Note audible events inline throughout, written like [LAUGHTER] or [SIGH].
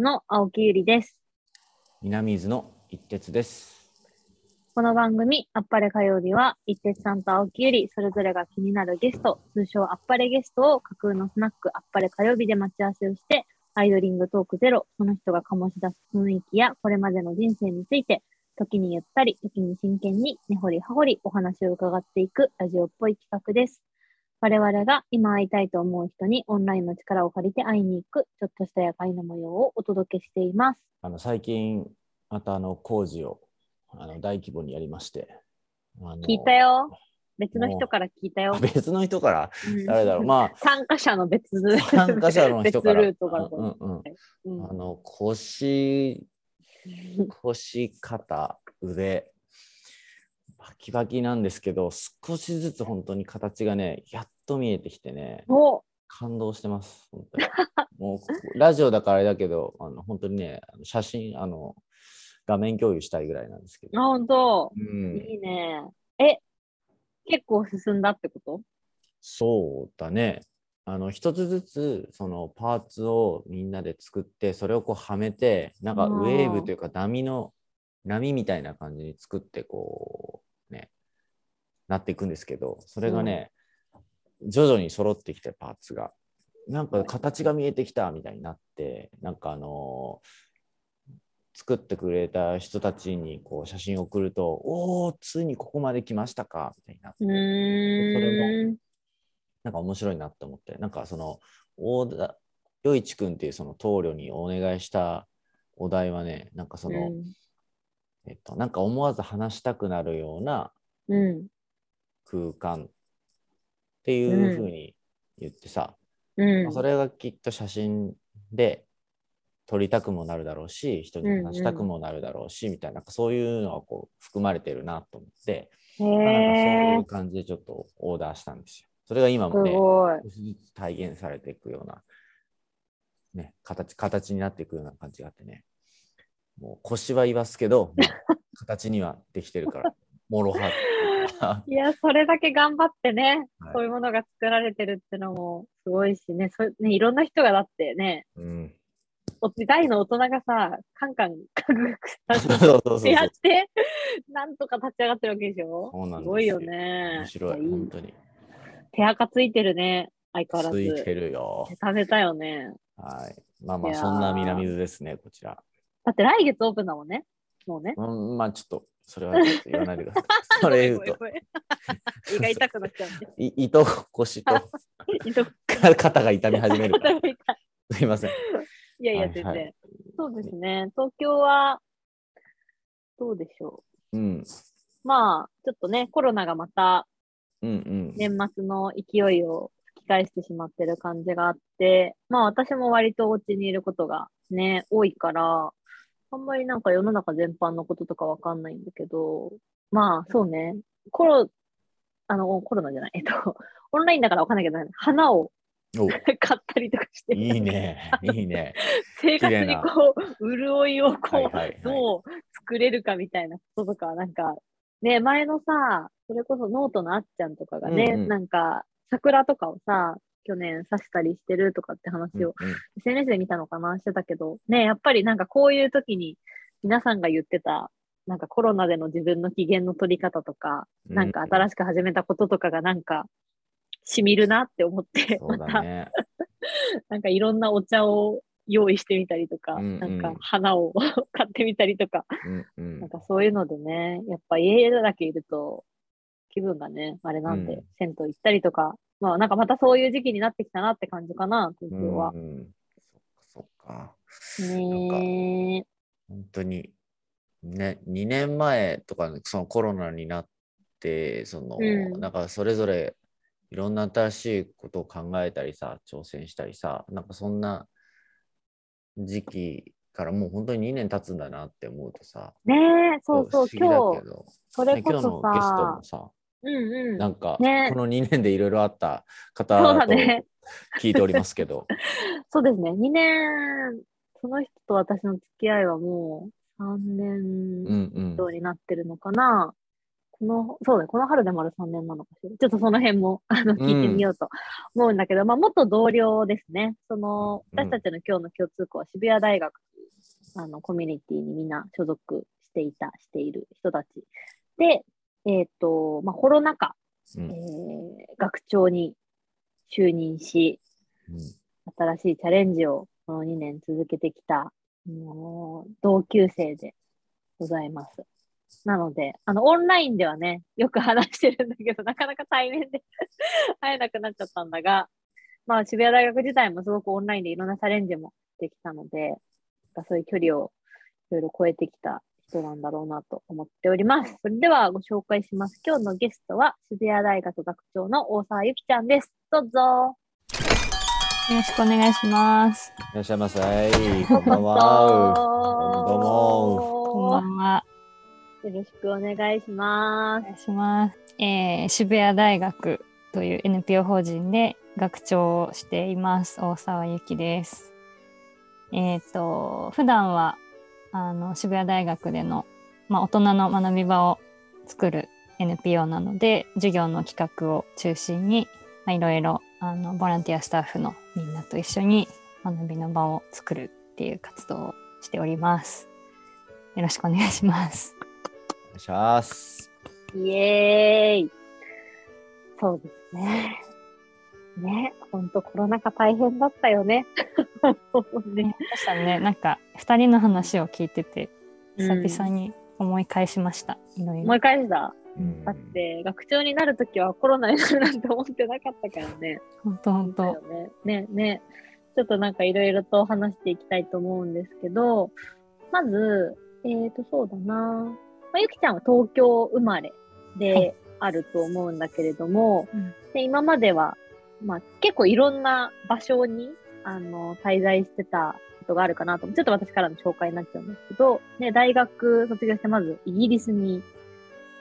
の青木ゆりです。南伊豆の一徹です。この番組、あっぱれ火曜日は、一徹さんと青木ゆり、それぞれが気になるゲスト、通称あっぱれゲストを架空のスナック、あっぱれ火曜日で待ち合わせをして、アイドリングトークゼロ、その人が醸し出す雰囲気や、これまでの人生について、時にゆったり、時に真剣に、根掘り葉掘りお話を伺っていくラジオっぽい企画です。我々が今会いたいと思う人にオンラインの力を借りて会いに行く、ちょっとした夜会の模様をお届けしています。あの最近またあの工事をあの大規模にやりまして。聞いたよ。別の人から聞いたよあ。別の人から？うん誰だろう？ま [LAUGHS] 参加者の別あ参加者の人から。別ルートからうんうんうんあの腰腰肩腕バキバキなんですけど少しずつ本当に形がねやっと見えてきてねお感動してます。本当に [LAUGHS] もうここラジオだからあれだけど、あの本当にね、写真、あの画面共有したいぐらいなんですけあ、ど。本当。うん、いいね。え、結構進んだってこと？そうだね。あの一つずつそのパーツをみんなで作って、それをこうはめて、なんかうんウェーブというか波の波みたいな感じに作って、こうね、なっていくんですけど、それがね、徐々に揃ってきてパーツが。なんか形が見えてきたみたいになって、なんかあの作ってくれた人たちにこう写真を送ると、おお、ついにここまで来ましたかみたいになってう、ーん。なんか面白いなって思って、なんかその、大田余一君っていうその棟梁にお願いしたお題はね、なんかその、えっと、なんか思わず話したくなるようなうん。空間っていうふうに言ってさ、うん。まあそれがきっと写真で撮りたくもなるだろうし、人に話したくもなるだろうし、みたいな、そういうのがこう含まれてるなと思って、へまあなんかそうえいう感じでちょっとオーダーしたんですよ。それが今すもね、体現されていくような、ね、形形になっていくような感じがあってね、もう腰は言わすけど、形にはできてるから、もろは [LAUGHS] いや、それだけ頑張ってね、はいそういうものが作られてるってのもすごいしね、そねいろんな人がだってね、うん、お大の大人がさ、カンカン、カグクさ [LAUGHS] そうそうそうそうやって、なんとか立ち上がってるわけでしょ？そうなんですごいよね。面白い、い本当に。手垢ついてるね、相変わらついず。てるよ。食べたよね。はい。まあまあ、そんな南伊豆ですね、こちら。だって来月オープンだもんね。もうね。うん、まあちょっと、それは言わないでください。[LAUGHS] それ言うと、胃が痛くなっちゃうんで。い胃と腰と [LAUGHS] 肩が痛み始める [LAUGHS] すいません。いやいや、はいはい全然。そうですね。東京は、どうでしょう？ん、う。まあ、ちょっとね、コロナがまた。年末の勢いを吹き返してしまってる感じがあって、まあ私も割とお家にいることがね、多いから、あんまりなんか世の中全般のこととかわかんないんだけど、まあそうね、コロ、あの、コロナじゃない、えっと、[LAUGHS] オンラインだからわかんないけど、花をお。[LAUGHS] 買ったりとかして、いいね、いいね。[LAUGHS] 生活にこう、潤いをこう、はいはいはい。どう作れるかみたいなこととか、なんか、ね、前のさ、それこそノートのあっちゃんとかがね、うんうん。なんか、桜とかをさ、去年刺したりしてるとかって話を、うんうん。SNS で見たのかなしてたけど、ね、やっぱりなんかこういう時に皆さんが言ってた、なんかコロナでの自分の機嫌の取り方とか、なんか新しく始めたこととかがなんか、しみるなって思って、また。なんかいろんなお茶を用意してみたりとか、うんうん。なんか花を [LAUGHS] 買ってみたりとか、うんうん。なんかそういうのでね、やっぱ家だけいると気分がね、あれなんで、うん。銭湯行ったりとか、まあなんかまたそういう時期になってきたなって感じかな、東京は。う。ん。うんそっか、ねえ。本当に、ね、2年前とか、そのコロナになって、その、うん。なんかそれぞれいろんな新しいことを考えたりさ、挑戦したりさ、なんかそんな時期からもう本当に2年経つんだなって思うとさ、ねえ、そうそう、今日、それねこそ今日のゲストさも、さ、うんうん。なんか、ねこの2年でいろいろあったそう方と聞いておりますけど、[LAUGHS] そうですね、2年、その人と私の付き合いはもう3年うんうん以上になってるのかな。この、そうだね、この春で丸3年なのかしら。ちょっとその辺も、あの、聞いてみようと思うんだけど、まあ、元同僚ですね。その、うん私たちの今日の共通項は渋谷大学、あの、コミュニティにみんな所属していた、している人たち。で、えっ、と、まあ、コロナ禍、えうんー学長に就任し、うん新しいチャレンジをこの2年続けてきた、もう同級生でございます。なので、あの、オンラインではね、よく話してるんだけど、なかなか対面で [LAUGHS] 会えなくなっちゃったんだが、まあ、渋谷大学自体もすごくオンラインでいろんなチャレンジもできたので、そういう距離をいろいろ超えてきた人なんだろうなと思っております。それではご紹介します。今日のゲストは渋谷大学学長の大沢ゆきちゃんです。どうぞ。よろしくお願いします。いらっしゃいませ。こんばんは。どうもこんばんは。よろしくお願いしまお願いします。えー渋谷大学という NPO 法人で学長をしています。大沢由紀です。えっ、と、普段は、あの、渋谷大学での、まあ、大人の学び場を作る NPO なので、授業の企画を中心に、まあ、いろいろ、あの、ボランティアスタッフのみんなと一緒に学びの場を作るっていう活動をしております。よろしくお願いします。お願いします。す。イエーイ。そうですね。ね、ほんとコロナ禍大変だったよね。ね確かにね、なんか2人の話を聞いてて、うん久々に思い返しました。いろいろ思い。返した？うんだって、学長になるときはコロナになるなんて思ってなかったからね。本当本当。ね。ね、ね。ちょっとなんかいろいろと話していきたいと思うんですけど、まず、えっ、と、そうだな。まあ、ゆきちゃんは東京生まれはいであると思うんだけれども、うんで今までは、まあ、結構いろんな場所に、あの、滞在してたことがあるかなと。ちょっと私からの紹介になっちゃうんですけど、ね、大学卒業してまずイギリスに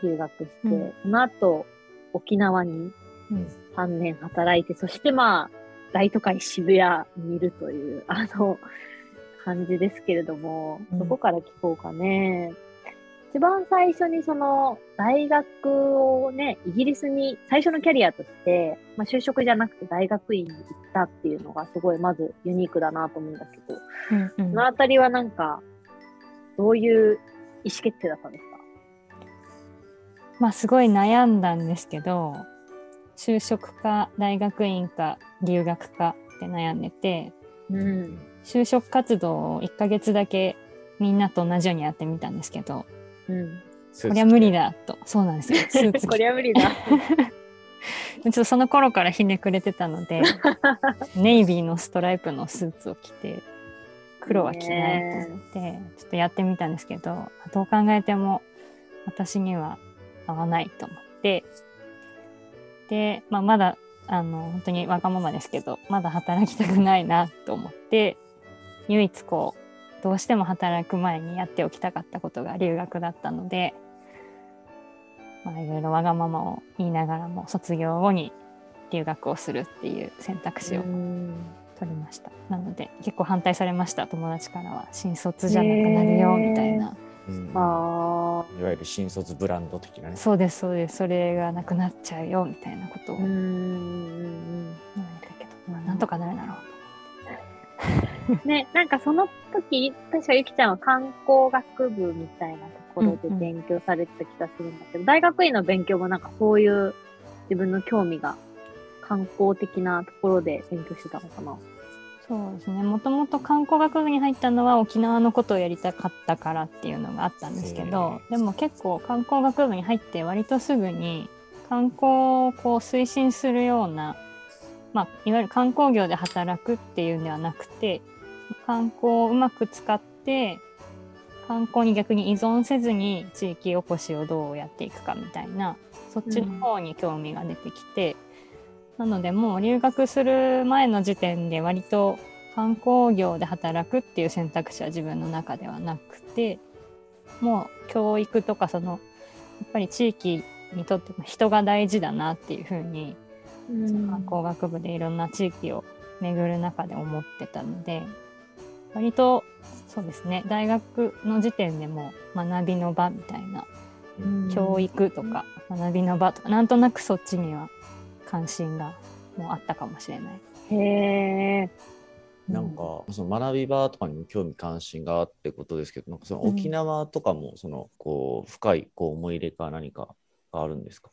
留学して、うんその後沖縄にうん3年働いて、そしてまあ、大都会渋谷にいるという、あの、感じですけれども、うんどこから聞こうかね。一番最初にその、大学をね、イギリスに最初のキャリアとして、まあ就職じゃなくて大学院に行ったっていうのがすごいまずユニークだなと思うんだけど、うんうんそのあたりはなんか、どういう意思決定だったんですか？まあすごい悩んだんですけど、就職か大学院か留学かって悩んでて、うん。就職活動を1ヶ月だけみんなと同じようにやってみたんですけど、うん。こりゃ無理だと。そうなんですよ。スーツこりゃ無理だ。ちょっとその頃からひねくれてたので、[LAUGHS] ネイビーのストライプのスーツを着て、黒は着ないと思って、ちょっとやってみたんですけど、どう考えても私には合わないと思って、で、まあ、まだ、あの、本当にわがままですけど、まだ働きたくないなと思って、唯一こう、どうしても働く前にやっておきたかったことが留学だったので、まあ、いろいろわがままを言いながらも卒業後に留学をするっていう選択肢をうん取りました。なので結構反対されました友達からは新卒じゃなくなるよみたいな。うんあいわゆる新卒ブランド的なね。そうですそうですそれがなくなっちゃうよみたいなことを言わん。れたけど、まあなんとかなるだろう [LAUGHS] ね、なんかその時、確かゆきちゃんは観光学部みたいなところでうんうん勉強されてた気がするんだけど、大学院の勉強もなんかそういう自分の興味が観光的なところで勉強してたのかな。そうですねもともと観光学部に入ったのは沖縄のことをやりたかったからっていうのがあったんですけどでも結構観光学部に入って割とすぐに観光をこう推進するような、まあ、いわゆる観光業で働くっていうんではなくて観光をうまく使って観光に逆に依存せずに地域おこしをどうやっていくかみたいなそっちの方に興味が出てきて、なのでもう留学する前の時点で割と観光業で働くっていう選択肢は自分の中ではなくてもう教育とかそのやっぱり地域にとっても人が大事だなっていうふうに、その観光学部でいろんな地域を巡る中で思ってたので割とそうですね大学の時点でも学びの場みたいなうん教育とか学びの場とかなんとなくそっちには関心がもうあったかもしれない。へえ。なんか、その学び場とかにも興味関心があってことですけど、なんかそのうん沖縄とかもそのこう深いこう思い入れか何かがあるんですか？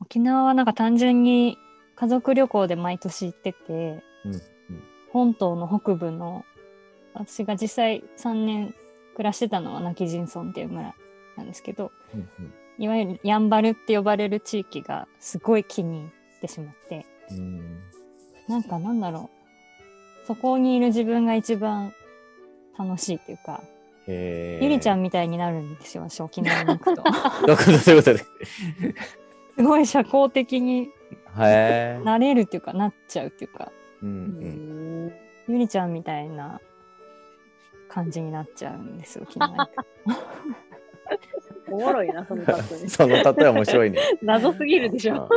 沖縄はなんか単純に家族旅行で毎年行ってて、うんうん本島の北部の私が実際3年暮らしてたのは泣き人村っていう村なんですけどうんいわゆるやんばるって呼ばれる地域がすごい気に入ってしまってうんうんなんかなんだろうそこにいる自分が一番楽しいっていうか。ゆりちゃん。んみたいになるんですよ私沖縄に行くと。すごい社交的に。なれるっていうかなっちゃうっていうかうんう。うんん。ゆりちゃんみたいな感じになっちゃうんですよ、沖縄に行くおもろいな、その例え。[LAUGHS] その例え面白いね。[LAUGHS] 謎すぎるでしょ。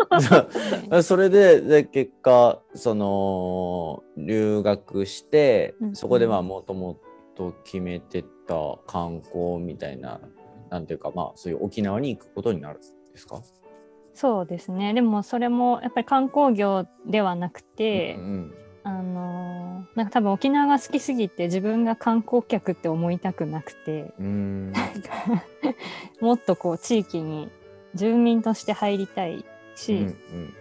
と [LAUGHS] それでで結果その留学して、うんそこでまあもともと決めてた観光みたいななんていうかまあそういう沖縄に行くことになるんですか、そうですね。でもそれもやっぱり観光業ではなくて、うんあのーなんか多分沖縄が好きすぎて自分が観光客って思いたくなくて、うん。[LAUGHS] もっとこう地域に住民として入りたいし、うん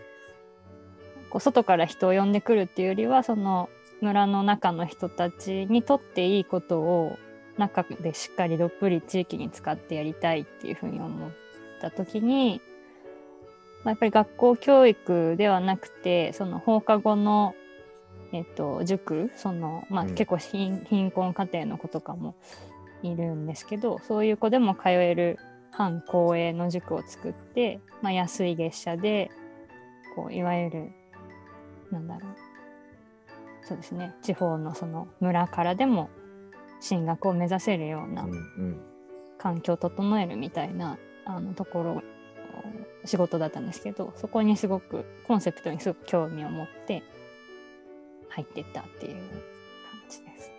こう外から人を呼んでくるっていうよりはその村の中の人たちにとっていいことを中でしっかりどっぷり地域に使ってやりたいっていうふうに思った時に、まあ、やっぱり学校教育ではなくてその放課後の、えっと、塾その、まあ、うん。結構貧貧困家庭の子とかもいるんですけどそういう子でも通える半公営の塾を作って、まあ、安い月謝でこういわゆるなんだろう。そうですね。地方のその村からでも進学を目指せるようなうんうん。環境を整えるみたいなあのところ仕事だったんですけどそこにすごくコンセプトにすごく興味を持って入ってったっていう感じです。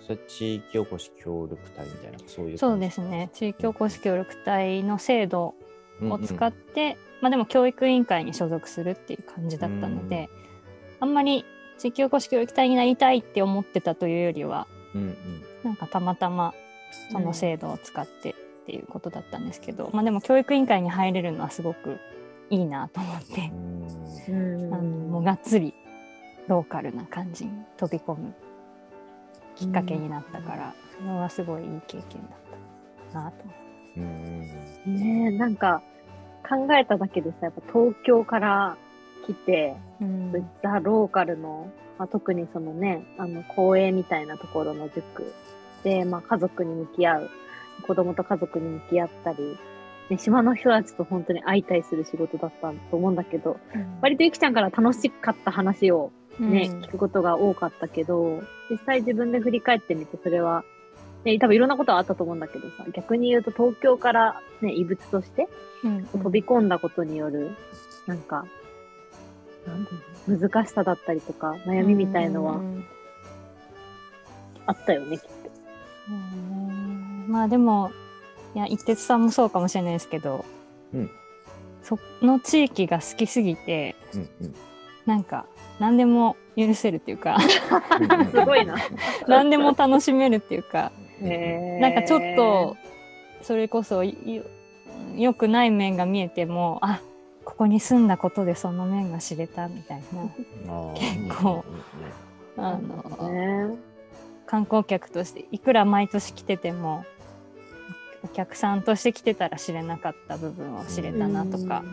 それ地域おこし協力隊みたいなそういうそうですね。地域おこし協力隊の制度うんを使って、まあでも教育委員会に所属するっていう感じだったので、あんまり地域おこし協力隊になりたいって思ってたというよりはうんうん。なんかたまたまその制度を使ってっていうことだったんですけど、まあでも教育委員会に入れるのはすごくいいなと思って。う、ん。うん。あのもうがっつりローカルな感じに飛び込むきっかけになったから、それはすごいいい経験だったなと。思って。うん。ねえ、なんか考えただけでさ、やっぱ東京から来て、うん。ザ・ローカルの、まあ、特にそのね、あの、公営みたいなところの塾で、まあ、家族に向き合う、子供と家族に向き合ったり、ね、島の人たちと本当に会いたいする仕事だったと思うんだけど、割とゆきちゃんから楽しかった話をね、うん。聞くことが多かったけど、実際自分で振り返ってみて、それは、ね、多分いろんなことはあったと思うんだけどさ、逆に言うと東京からね、異物としてうん。飛び込んだことによる、なんか、なんていうの難しさだったりとか、悩みみたいのはうん。あったよね、きっと。うんまあでもいや一徹さんもそうかもしれないですけど、うん。その地域が好きすぎてうんうん。なんか何でも許せるっていうかすごいな。何でも楽しめるっていうかなんかちょっとそれこそよ良くない面が見えてもあここに住んだことでその面が知れたみたいな。結構うん。あの、ね。観光客としていくら毎年来ててもお客さんとして来てたら知れなかった部分を知れたなとか、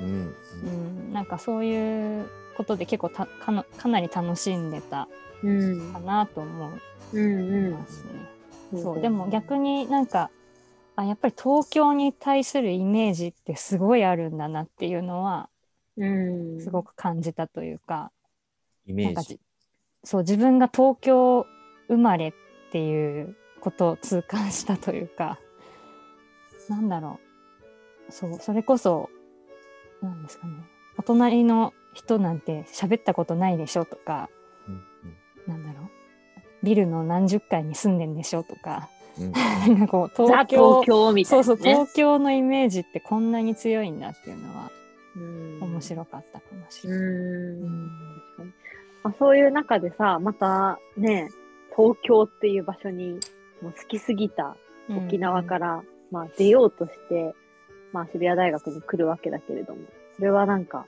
うん。うん。うんなんかそういうことで結構たかなかなり楽しんでた。うん。かなと思う。ますね。う。ん。そうでも逆になんかあやっぱり東京に対するイメージってすごいあるんだなっていうのはうん。すごく感じたというか、イメージ。そう自分が東京生まれっていうことを痛感したというかなんだろう。そうそれこそなんですかね。お隣の人なんて喋ったことないでしょとかうんうん。なんだろう。ビルの何十階に住んでんでしょとかうん。[LAUGHS] なんかこうザ東京東京みたそそういうな、ね。東京のイメージってこんなに強いんだっていうのはうん。面白かったかもしうれない。ん。確かに。まあ、そういう中でさ、またね、東京っていう場所にもう好きすぎた沖縄から、まあ、出ようとして、まあ、渋谷大学に来るわけだけれども、それはなんか、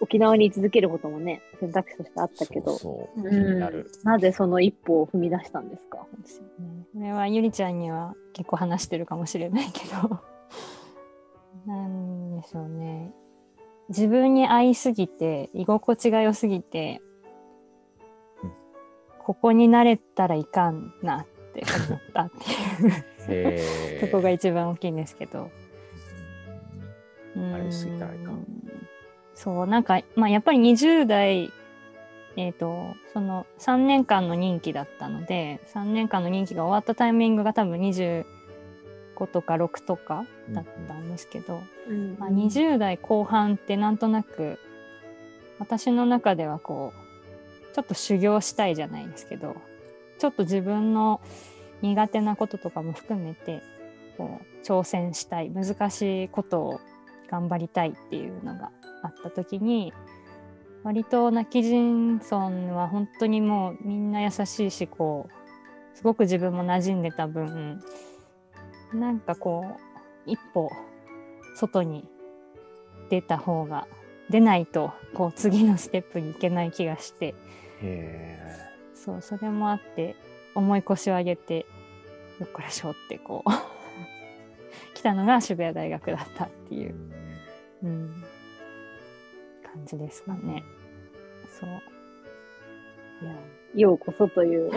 沖縄に居続けることもね、選択肢としてあったけど、なる。なぜその一歩を踏み出したんですか？ですよね。これはゆりちゃんには結構話してるかもしれないけど、[LAUGHS] なんでしょうね。自分に合いすぎて、居心地が良すぎてうん、ここに慣れたらいかんなって思ったっていうへとこが一番大きいんですけど。ありすぎたらいかんうん。そう、なんか、まあやっぱり20代、えっ、と、その3年間の任期だったので、3年間の任期が終わったタイミングが多分25とか6とかだったんですけど、うん。まあ、20代後半ってなんとなく、私の中ではこう、ちょっと修行したいじゃないですけど、ちょっと自分の苦手なこととかも含めて、こう、挑戦したい、難しいことを頑張りたいっていうのがあった時に割と泣き人村は本当にもうみんな優しいしこうすごく自分も馴染んでた分なんかこう一歩外に出た方が出ないとこう次のステップに行けない気がして。へそうそれもあって重い腰を上げてよっこらしょってこう。[LAUGHS] 来たのが渋谷大学だったっていう。ー、うん、感じですかね。そう。いや、ようこそという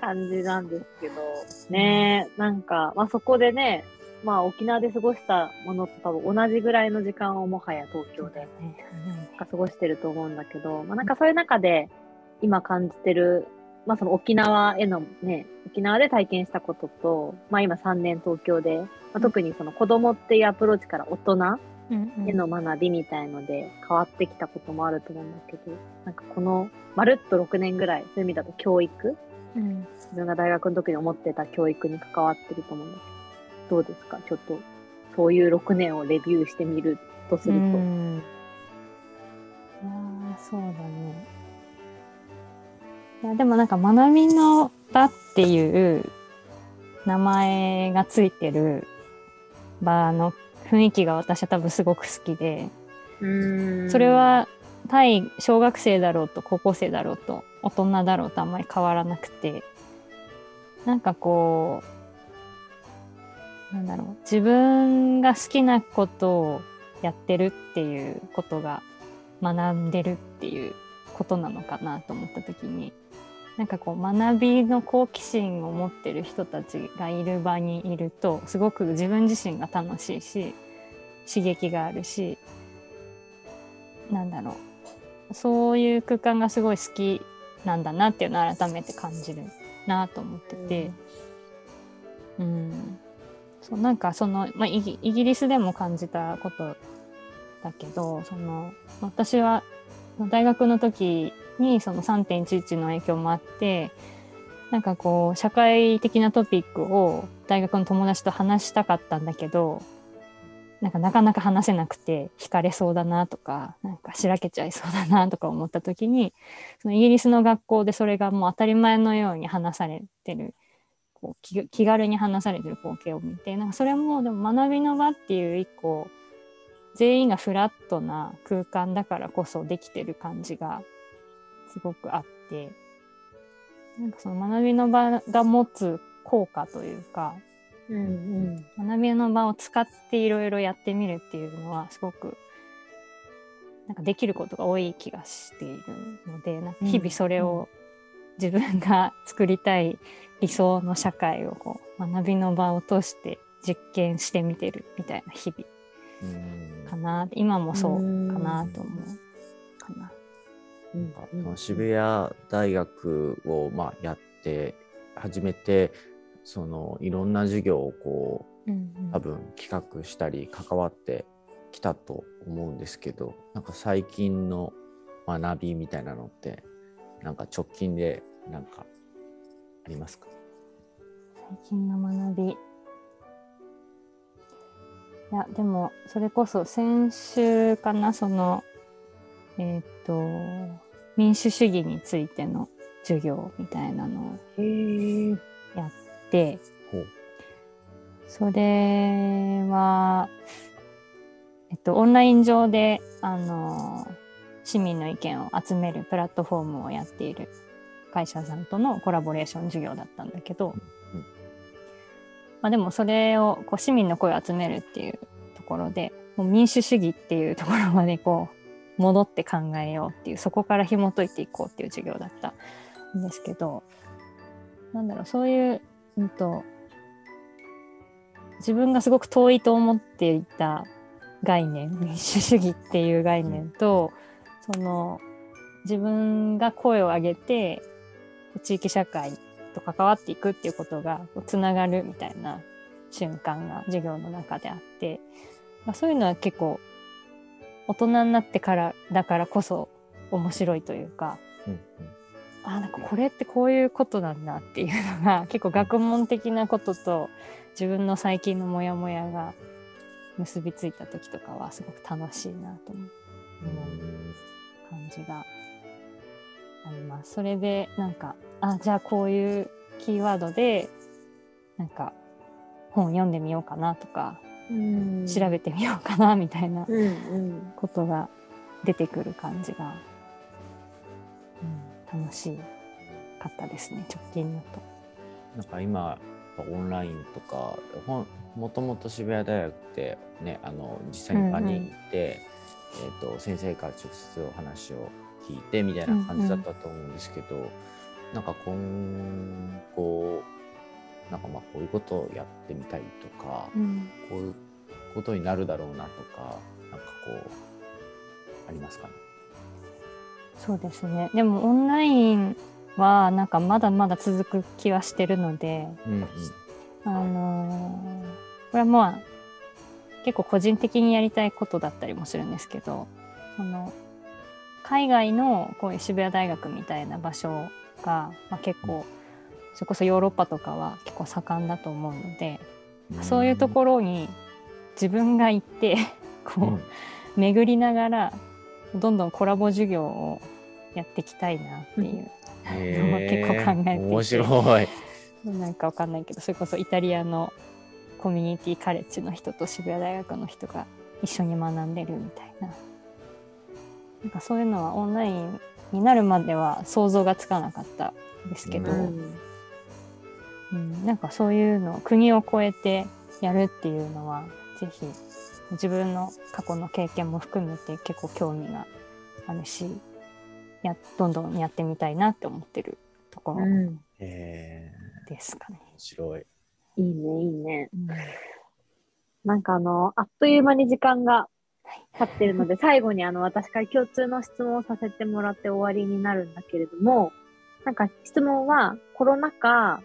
感じなんですけど、ね。え、なんか、まあそこでね、まあ沖縄で過ごしたものと多分同じぐらいの時間をもはや東京でね。過ごしてると思うんだけど、まあなんかそういう中で今感じてる、まあその沖縄へのね、沖縄で体験したことと、まあ今3年東京で、まあ、特にその子供っていうアプローチから大人への学びみたいので変わってきたこともあると思うんだけど、なんかこのまるっと6年ぐらい、そういう意味だと教育、うん自分が大学の時に思ってた教育に関わってると思うんだけど、どうですか？ちょっと、そういう6年をレビューしてみるとすると。うん。いやーそうだね。いやでもなんか学びの場っていう名前がついてる場の雰囲気が私は多分すごく好きで、うん。それ、は対小学生だろうと高校生だろうと大人だろうとあんまり変わらなくてなんかこうなんだろう自分が好きなことをやってるっていうことが学んでるっていうことなのかなと思った時になんかこう学びの好奇心を持ってる人たちがいる場にいるとすごく自分自身が楽しいし刺激があるしなんだろう。そういう空間がすごい好きなんだなっていうのを改めて感じるなと思ってて、うん、そうなんかその、まあ、イギイギリスでも感じたことだけどその私は大学の時にその3.11の影響もあってなんかこう社会的なトピックを大学の友達と話したかったんだけどなんかなかなか話せなくて惹かれそうだなとかなんかしらけちゃいそうだなとか思った時にそのイギリスの学校でそれがもう当たり前のように話されてるこう気気軽に話されてる光景を見てなんかそれもでも学びの場っていう一個全員がフラットな空間だからこそできてる感じがすごくあってなんかその学びの場が持つ効果というかうんうん。学びの場を使っていろいろやってみるっていうのはすごくなんかできることが多い気がしているのでなんか日々それを自分が作りたい理想の社会をこう学びの場を通して実験してみてるみたいな日々うんかな今もそうかなと思うなんかその渋谷大学をまあやって始めてそのいろんな授業をこううんうん。多分企画したり関わってきたと思うんですけどなんか最近の学びみたいなのってなんか直近でなんかありますか？最近の学び。いや、でも、それこそ先週かな、その、えっ、と、民主主義についての授業みたいなのを。やって、それは、えっと、オンライン上で、あの、市民の意見を集めるプラットフォームをやっている会社さんとのコラボレーション授業だったんだけど、まあでもそれをこう市民の声を集めるっていうところで、もう民主主義っていうところまでこう戻って考えようっていう、そこから紐解いていこうっていう授業だったんですけど、なんだろう、そういう、うんと、自分がすごく遠いと思っていた概念民主主義っていう概念と、その自分が声を上げて地域社会と関わっていくっていうことがつながるみたいな瞬間が授業の中であって、まあ、そういうのは結構大人になってからだからこそ面白いというかうんあなんかこれってこういうことなんだっていうのが結構学問的なことと自分の最近のモヤモヤが結びついた時とかはすごく楽しいなと思ううん感じがあります。それでなんかあじゃあこういうキーワードでなんか本読んでみようかなとか、うん。調べてみようかなみたいなうんうん。ことが出てくる感じが、うん、楽しかったですね直近だと。なんか今オンラインとかほんもともと渋谷大学ってねあの実際に場に行って、えー、と先生から直接お話を聞いてみたいな感じだったと思うんですけど、なんか今後なんかまあこういうことをやってみたいとか、うん。こういうことになるだろうなとかなんかこうありますかね？そうですね。でもオンラインはなんかまだまだ続く気はしてるので、うんうん。あのーこれはまあ結構個人的にやりたいことだったりもするんですけどその海外のこういう渋谷大学みたいな場所が、まあ、結構それこそヨーロッパとかは結構盛んだと思うので、そういうところに自分が行って [LAUGHS] こう、うん。巡りながらどんどんコラボ授業をやっていきたいなっていう、へー。[LAUGHS] 結構考えていて。面白い。なんかわかんないけどそれこそイタリアのコミュニティカレッジの人と渋谷大学の人が一緒に学んでるみたいな。なんかそういうのはオンラインになるまでは想像がつかなかったんですけど、ううんなんかそういうのを国を越えてやるっていうのはぜひ自分の過去の経験も含めて結構興味があるしやどんどんやってみたいなって思ってるところですかね。面白い。いいね、いいね。うんなんかあの、あっという間に時間が経ってるので、[LAUGHS] 最後にあの、私から共通の質問をさせてもらって終わりになるんだけれども、なんか質問は、コロナ禍、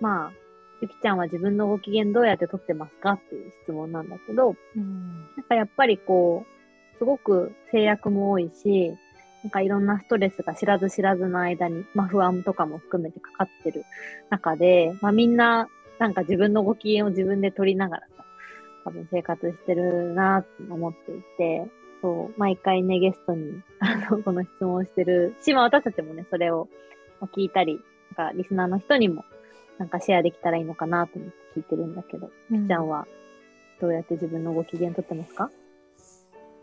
まあ、ゆきちゃんは自分のご機嫌どうやって取ってますかっていう質問なんだけど、うん。なんかやっぱりこう、すごく制約も多いし、なんかいろんなストレスが知らず知らずの間に、まあ不安とかも含めてかかってる中で、まあみんななんか自分のご機嫌を自分で取りながらさ、多分生活してるなって思っていて、そう、毎回ね、ゲストに、あの、この質問をしてるし、まあ私たちもね、それを聞いたり、なんかリスナーの人にも、なんかシェアできたらいいのかなと思って聞いてるんだけど、うん。ちゃんはどうやって自分のご機嫌取ってますか？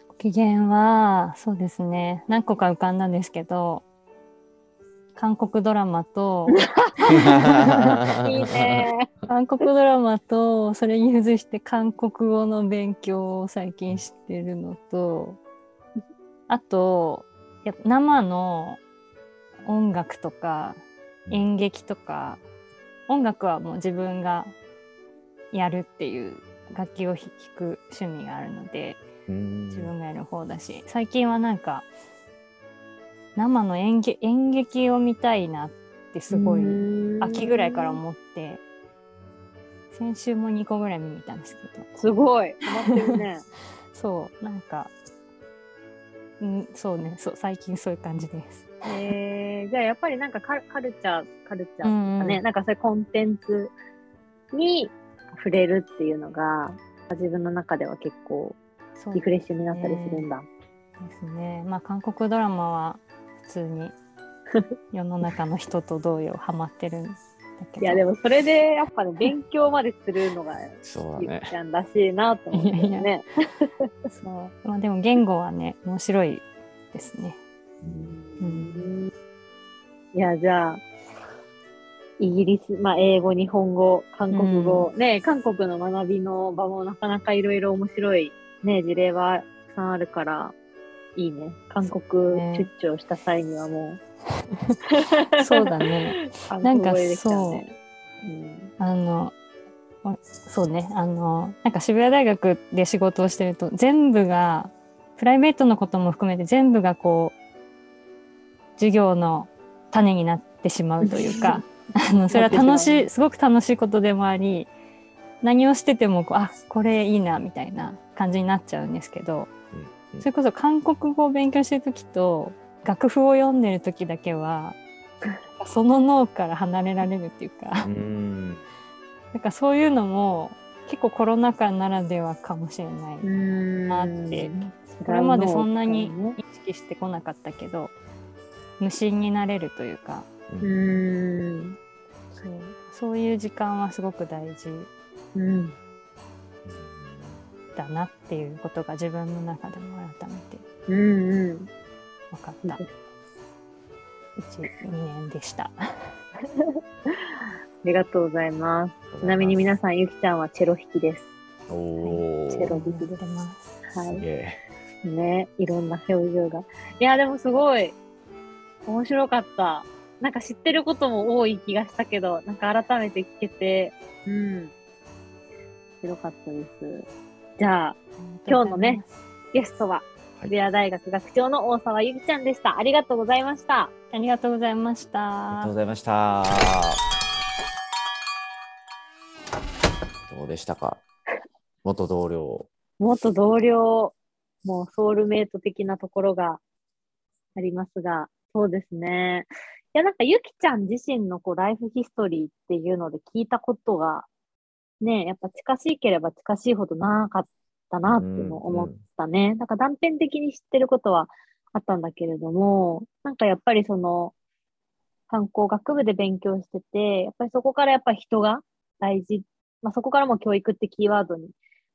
ご機嫌はそうですね。何個か浮かんだんですけど韓国ドラマと [LAUGHS] いいね。韓国ドラマとそれに付随して韓国語の勉強を最近してるのとあとや生の音楽とか演劇とか音楽はもう自分がやるっていう楽器を弾く趣味があるのでうん自分がやる方だし最近はなんか生の演劇演劇を見たいなってすごい秋ぐらいから思って先週も2個ぐらい見に行ったんですけどすごい。ハマってるね。[LAUGHS] そうなんかうんそうねそう最近そういう感じです。えー、じゃあやっぱりなんかカルカルチャー、カルチャーとかね、うんうんなんかそういうコンテンツに触れるっていうのが、自分の中では結構リフレッシュになったりするんだ。ですね。まあ韓国ドラマは普通に世の中の人と同様ハマってるんだけど。いや、でもそれでやっぱね、勉強までするのが、ゆそうだねき。ちゃんらしいなと思ってね。そう。まあでも言語はね面白いですね。うんいや、じゃあ、イギリス、まあ、英語、日本語、韓国語、ね、韓国の学びの場もなかなかいろいろ面白い、ね、事例はたくさんあるから、いいね。韓国ね。出張した際にはも [LAUGHS] そうだね。なんか国語でできたね。う。ん。あのまそうね。あのなんか渋谷大学で仕事をしてると全部がプライベートのことも含めて全部がこう授業の種になってしまうというか [LAUGHS] あのそれは楽しいすごく楽しいことでもあり何をしててもこうあこれいいなみたいな感じになっちゃうんですけどうんそれこそ韓国語を勉強してる時と楽譜を読んでる時だけはその脳から離れられるっていうか。うん。なんかそういうのも結構コロナ禍ならではかもしれない。うんなってこれまでそんなに意識してこなかったけど無心になれるというかうん。そうそういう時間はすごく大事うん。だなっていうことが自分の中でも改めてうん。うん。分かった12年でした。[LAUGHS] ありがとうございます。ちなみに皆さん、ゆきちゃんはチェロ弾きです。おお。チェロやってます。はい。ね、いろんな表情が。いや、でもすごい、面白かった。なんか知ってることも多い気がしたけど、なんか改めて聞けて、うん。面白かったです。じゃあ、今日のねゲストは、はい渋谷大学学長の大沢ゆきちゃんでした。ありがとうございました。ありがとうございましえ。ありがとうたご。ざいました。どうでしたか？元同僚。元同僚、もうソウルメイト的なところがありますが、そうですね。いや、なんかゆきちゃん自身のこうライフヒストリーっていうので聞いたことが、ね、やっぱ近しければ近しいほどなかったなっていうのを思ったね。なんか断片的に知ってることはあったんだけれども、なんかやっぱりその、観光学部で勉強してて、やっぱりそこからやっぱり人が大事、まあそこからも教育ってキーワードに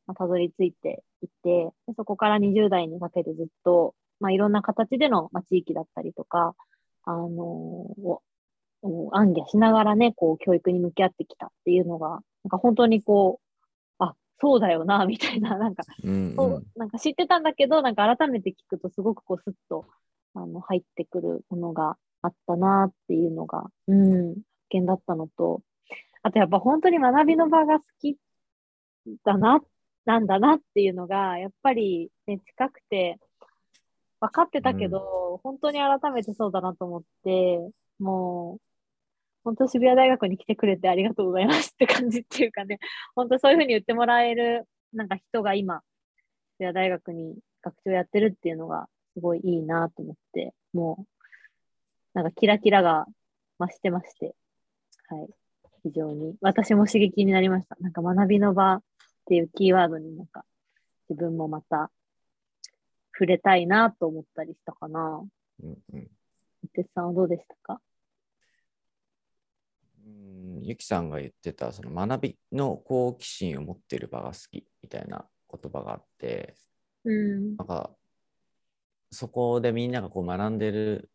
まあたどり着いていて、でそこから20代にかけてずっと、まあ、いろんな形での、まあ、地域だったりとか、あのーを、を暗記しながらね、こう、教育に向き合ってきたっていうのが、なんか本当にこう、あ、そうだよな、[LAUGHS] みたいな、なんか、うんそううなんか知ってたんだけど、なんか改めて聞くとすごくこう、スッと、あの、入ってくるものがあったなっていうのが、うん、発見だったのと、あとやっぱ本当に学びの場が好きだな、なんだなっていうのが、やっぱりね、近くて、分かってたけど、本当に改めてそうだなと思って、もう、本当渋谷大学に来てくれてありがとうございますって感じっていうかね、[LAUGHS] 本当そういうふうに言ってもらえる、なんか人が今、渋谷大学に学長やってるっていうのが、すごいいいなと思って、もう、なんかキラキラが増してまして、はい。非常に、私も刺激になりました。なんか学びの場っていうキーワードになんか、自分もまた、触れたいなと思ったりしたかな。うんうん伊手さんはどうでしたか？うんゆきさんが言ってたその学びの好奇心を持っている場が好きみたいな言葉があってうん。なんかそこでみんながこう学んでる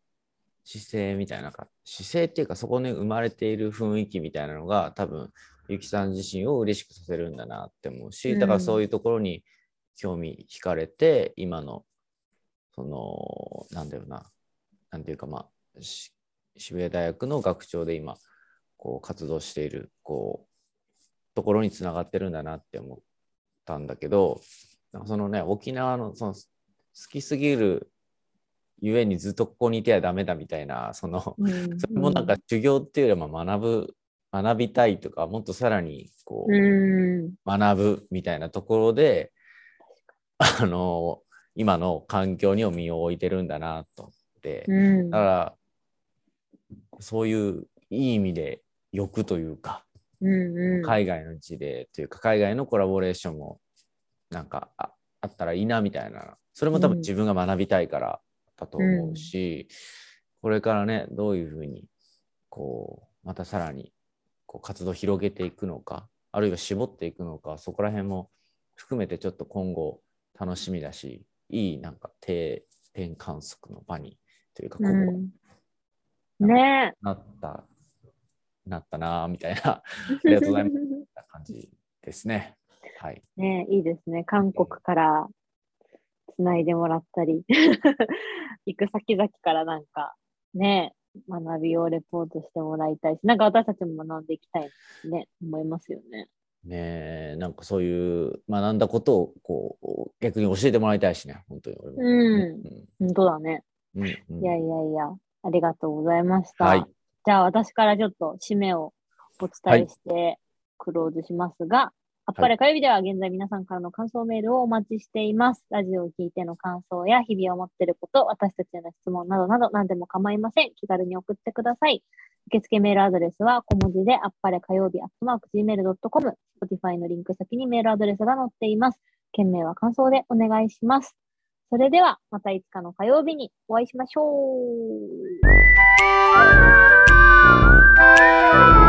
姿勢みたいなか姿勢っていうかそこに生まれている雰囲気みたいなのが多分ゆきさん自身を嬉しくさせるんだなって思うし、うんだからそういうところに興味惹かれて今のそのなんだろうななんていうかまあし渋谷大学の学長で今こう活動しているこうところにつながってるんだなって思ったんだけどそのね沖縄のその好きすぎるゆえにずっとここにいてはダメだみたいなそのうんそれもなんか修行っていうよりは学ぶ学びたいとかもっとさらにこう、うん。学ぶみたいなところであの今の環境にも身を置いてるんだなと思って、うん。だからそういういい意味で欲というかうんうん。海外の事例というか、海外のコラボレーションもなんかああったらいいなみたいな、それも多分うん自分が学びたいからだと思うし、これからね、どういうふうに、こう、またさらにこう活動を広げていくのか、あるいは絞っていくのか、そこら辺も含めてちょっと今後楽しみだし、いいなんか定点観測の場にというか、ここうん。ねなった、なったなぁみたいな [LAUGHS] ありがとうございます感じですね。はい。ねいいですね。韓国からつないでもらったり、[LAUGHS] 行く先々からなんかね、学びをレポートしてもらいたいし、なんか私たちも学んでいきたいね、思いますよね。ねえ、なんかそういう学んだことをこう逆に教えてもらいたいしね、本当に俺も。うん、本当だね。うんうんうんいやいやいや、ありがとうございました。はい。じゃあ私からちょっと締めをお伝えしてクローズしますが、あっぱれ火曜日では現在皆さんからの感想メールをお待ちしています。ラジオを聞いての感想や日々思っていること、私たちへの質問などなど何でも構いません。気軽に送ってください。受付メールアドレスは小文字であっぱれ火曜日アットマーク Gmail.com、Spotify のリンク先にメールアドレスが載っています。件名は感想でお願いします。それではまたいつかの火曜日にお会いしましょう。Música